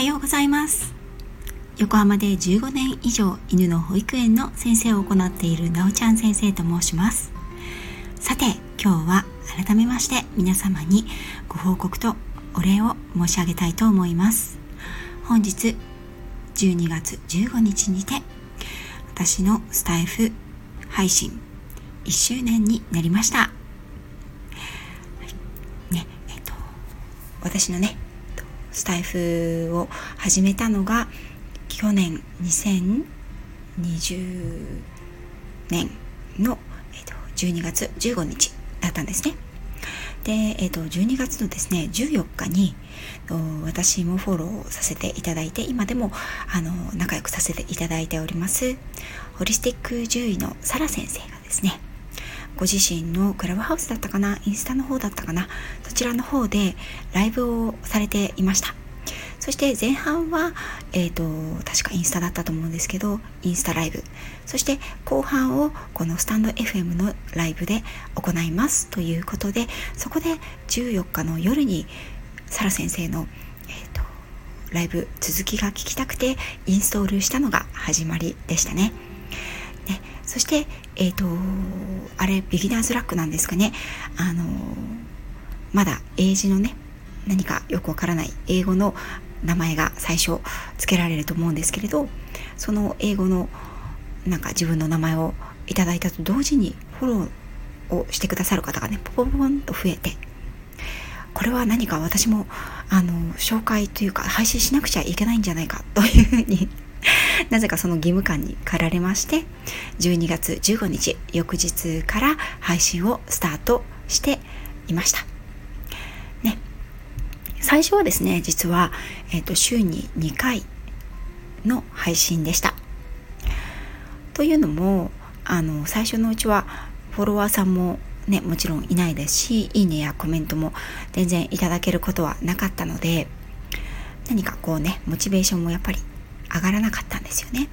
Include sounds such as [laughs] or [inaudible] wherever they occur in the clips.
はようございます。横浜で15年以上犬の保育園の先生を行っているなおちゃん先生と申します。さて今日は改めまして皆様にご報告とお礼を申し上げたいと思います。本日12月15日にて私のスタイフ配信1周年になりました、ねえっと、私のねスタイフを始めたのが去年2020年の、えっと、12月15日だったんですね。で、えっと、12月のですね、14日に、私もフォローさせていただいて、今でも、あの、仲良くさせていただいております、ホリスティック獣医のサラ先生がですね、ご自身のクラブハウスだったかな？インスタの方だったかな？そちらの方でライブをされていました。そして前半は、えーと、確かインスタだったと思うんですけどインスタライブ。そして後半をこのスタンド FM のライブで行います。ということでそこで14日の夜にサラ先生の、えーとライブ続きが聞きたくてインストールしたのが始まりでしたね。ねそして、えっ、ー、と、あれ、ビギナーズラックなんですかね。あのまだ英字のね、何かよくわからない英語の名前が最初付けられると思うんですけれど、その英語のなんか自分の名前をいただいたと同時にフォローをしてくださる方がね、ポポポンと増えて、これは何か私もあの紹介というか配信しなくちゃいけないんじゃないかというふうになぜかその義務感に駆られまして12月15日翌日から配信をスタートしていました。ね、最初はですね実は、えーと、週に2回の配信でした。というのもあの最初のうちはフォロワーさんもねもちろんいないですしいいねやコメントも全然いただけることはなかったので何かこうねモチベーションもやっぱり上がらなかったんですよね。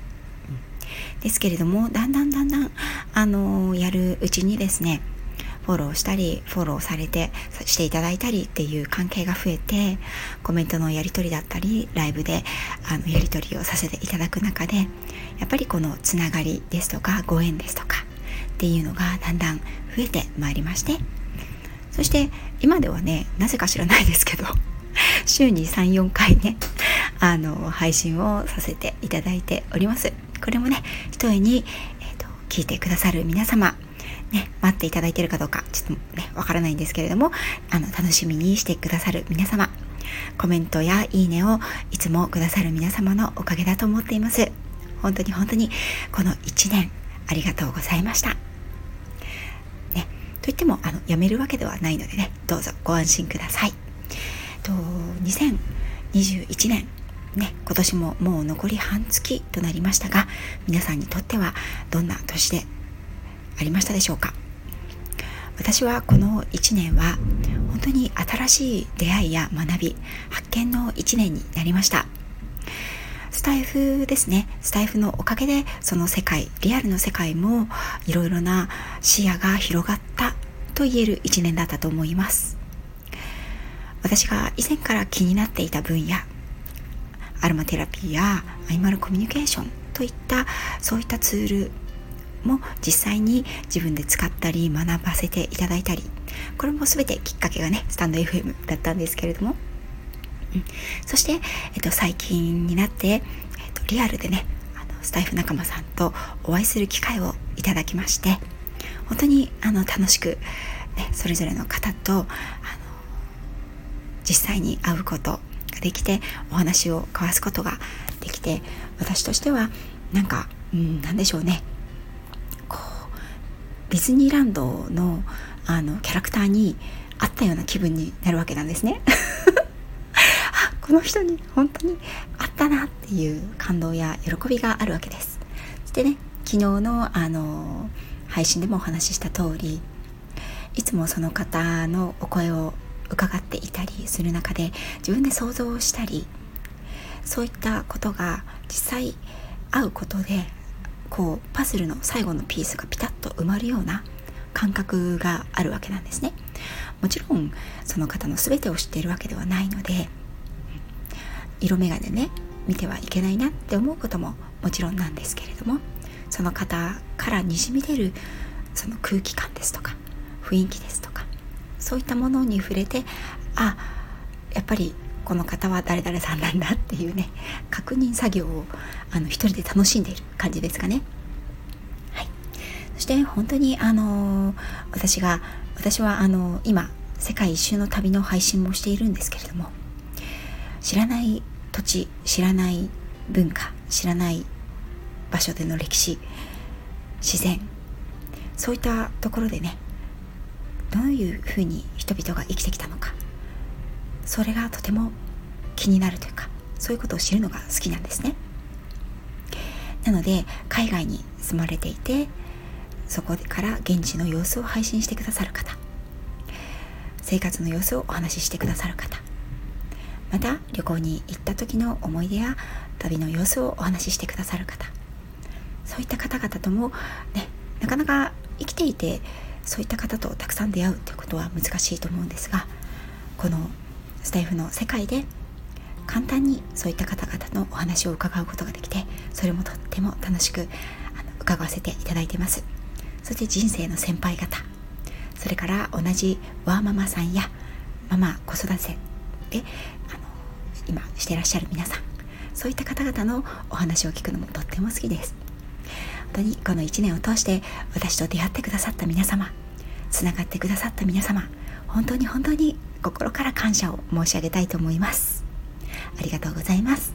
ですけれどもだんだんだんだんあのやるうちにですねフォローしたりフォローされてしていただいたりっていう関係が増えてコメントのやり取りだったりライブであのやり取りをさせていただく中でやっぱりこのつながりですとかご縁ですとかっていうのがだんだん増えてまいりましてそして今ではねなぜか知らないですけど週に34回ねあの配信をさせていただいております。これもね一重に、えーと、聞いてくださる皆様ね、待っていただいているかどうかちょっとねわからないんですけれどもあの楽しみにしてくださる皆様コメントやいいねをいつもくださる皆様のおかげだと思っています。本当に本当にこの1年ありがとうございました。ねといってもあのやめるわけではないのでねどうぞご安心ください。と2021年ね、今年ももう残り半月となりましたが皆さんにとってはどんな年でありましたでしょうか？私はこの1年は本当に新しい出会いや学び発見の1年になりました。スタイフですね。スタイフのおかげでその世界リアルの世界もいろいろな視野が広がったと言える1年だったと思います。私が以前から気になっていた分野アロマテラピーやアニマルコミュニケーションといったそういったツールも実際に自分で使ったり学ばせていただいたりこれも全てきっかけがねスタンド FM だったんですけれども、うん、そして、えっと、最近になって、えっと、リアルでねあのスタイフ仲間さんとお会いする機会をいただきまして本当にあの楽しく、ね、それぞれの方とあの実際に会うことができてお話を交わすことができて私としてはなんか、うん、何でしょうねこうディズニーランドのあのキャラクターに会ったような気分になるわけなんですね。[laughs] あこの人に本当に会ったなっていう感動や喜びがあるわけです。そしてね昨日のあの配信でもお話しした通りいつもその方のお声を伺っていたりする中で自分で想像をしたりそういったことが実際会うことでこうパズルの最後のピースがピタッと埋まるような感覚があるわけなんですね。もちろんその方の全てを知っているわけではないので色眼鏡ね見てはいけないなって思うことももちろんなんですけれどもその方からにじみ出るその空気感ですとか雰囲気ですとかそういったものに触れてあやっぱりこの方は誰々さんなんだっていうね確認作業をあの一人で楽しんでいる感じですかね。はい、そして本当にあの私が私はあの今世界一周の旅の配信もしているんですけれども知らない土地知らない文化知らない場所での歴史自然そういったところでねどういうふうに人々が生きてきたのか。それがとても気になるというかそういうことを知るのが好きなんですね。なので海外に住まれていてそこから現地の様子を配信してくださる方生活の様子をお話ししてくださる方また旅行に行った時の思い出や旅の様子をお話ししてくださる方そういった方々ともねなかなか生きていてそういった方とたくさん出会うということは難しいと思うんですがこのスタイフの世界で簡単にそういった方々のお話を伺うことができてそれもとっても楽しくあの伺わせていただいてます。そして人生の先輩方それから同じワーママさんやママ子育てであの今してらっしゃる皆さんそういった方々のお話を聞くのもとっても好きです。本当にこの1年を通して私と出会ってくださった皆様つながってくださった皆様本当に本当に心から感謝を申し上げたいと思います。ありがとうございます。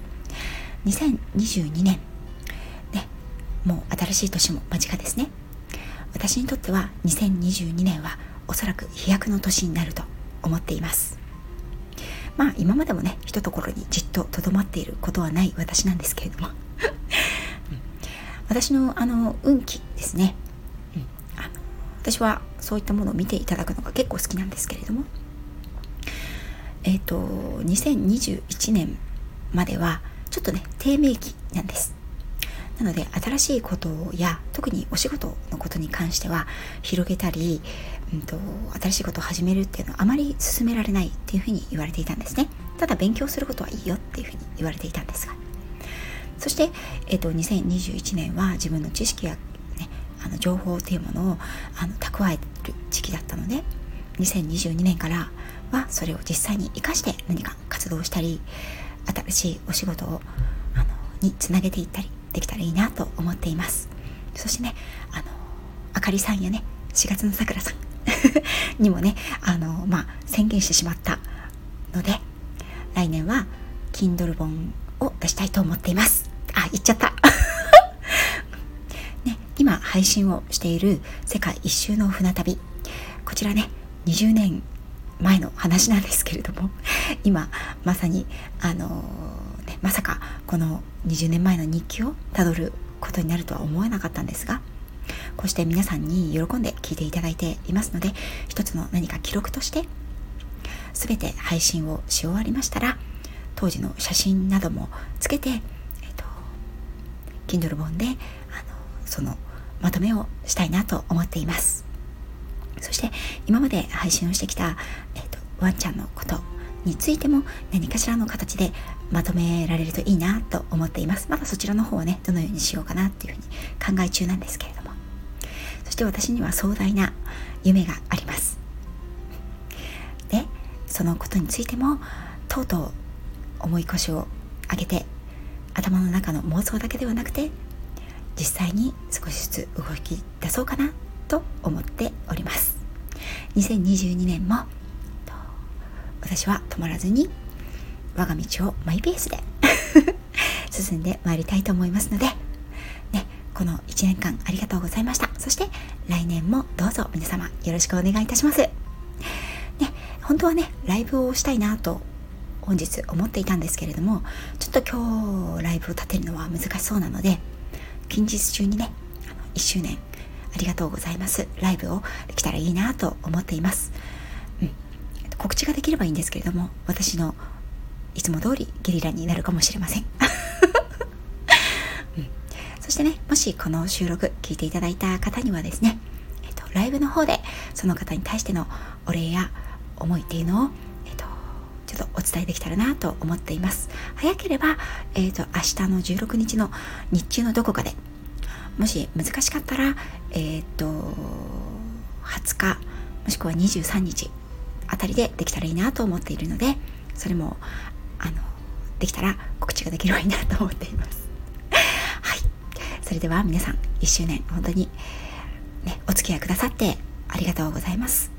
2022年。ねもう新しい年も間近ですね。私にとっては2022年はおそらく飛躍の年になると思っています。まあ今までもねひとところにじっととどまっていることはない私なんですけれども私のあの運気ですね、うん、あの私はそういったものを見ていただくのが結構好きなんですけれども。えっ、ー、と2021年まではちょっとね低迷期なんです。なので新しいことや特にお仕事のことに関しては広げたり、うんと、新しいことを始めるっていうのはあまり進められないっていうふうに言われていたんですね。ただ勉強することはいいよっていうふうに言われていたんですがそして、えーと、2021年は自分の知識や、ね、あの情報っていうものをあの蓄える時期だったので2022年からはそれを実際に生かして何か活動したり新しいお仕事をあのにつなげていったりできたらいいなと思っています。そしてねあのあかりさんやね4月のさくらさん [laughs] にもねあのまあ宣言してしまったので来年は Kindle 本を出したいと思っています。言っちゃった。[laughs] ね今配信をしている世界一周の船旅。こちらね20年前の話なんですけれども [laughs] 今まさにあのね、まさかこの20年前の日記をたどることになるとは思えなかったんですがこうして皆さんに喜んで聞いていただいていますので一つの何か記録として全て配信をし終わりましたら当時の写真などもつけて、Kindle 本であのそのまとめをしたいなと思っています。そして今まで配信をしてきた、えっと、ワンちゃんのことについても何かしらの形でまとめられるといいなと思っています。まだそちらの方はねどのようにしようかなっていうふうに考え中なんですけれども。そして私には壮大な夢があります。でそのことについてもとうとう重い腰を上げて頭の中の妄想だけではなくて実際に少しずつ動き出そうかなと思っております2022年も私は止まらずに我が道をマイペースで [laughs] 進んでまいりたいと思いますので、ね、この1年間ありがとうございました。そして来年もどうぞ皆様よろしくお願いいたします。ね、本当はね、ライブをしたいなと本日思っていたんですけれども、ちょっと今日ライブを立てるのは難しそうなので、近日中にね、あの1周年ありがとうございます。ライブをできたらいいなと思っています。うん告知ができればいいんですけれども私のいつも通りゲリラになるかもしれません、[laughs] うん、そしてねもしこの収録聞いていただいた方にはですね、えっと、ライブの方でその方に対してのお礼や思いっていうのを、ちょっとお伝えできたらなと思っています。早ければ、えーと、明日の16日の日中のどこかでもし難しかったらえっ、ー、と20日もしくは23日あたりでできたらいいなと思っているのでそれもあのできたら告知ができればいいなと思っています。[laughs] はい。それでは皆さん1周年本当にねお付き合いくださってありがとうございます。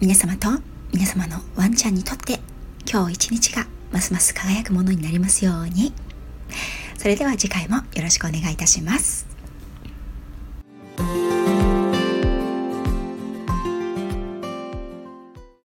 皆様と皆様のワンちゃんにとって今日一日がますます輝くものになりますように。それでは次回もよろしくお願いいたします。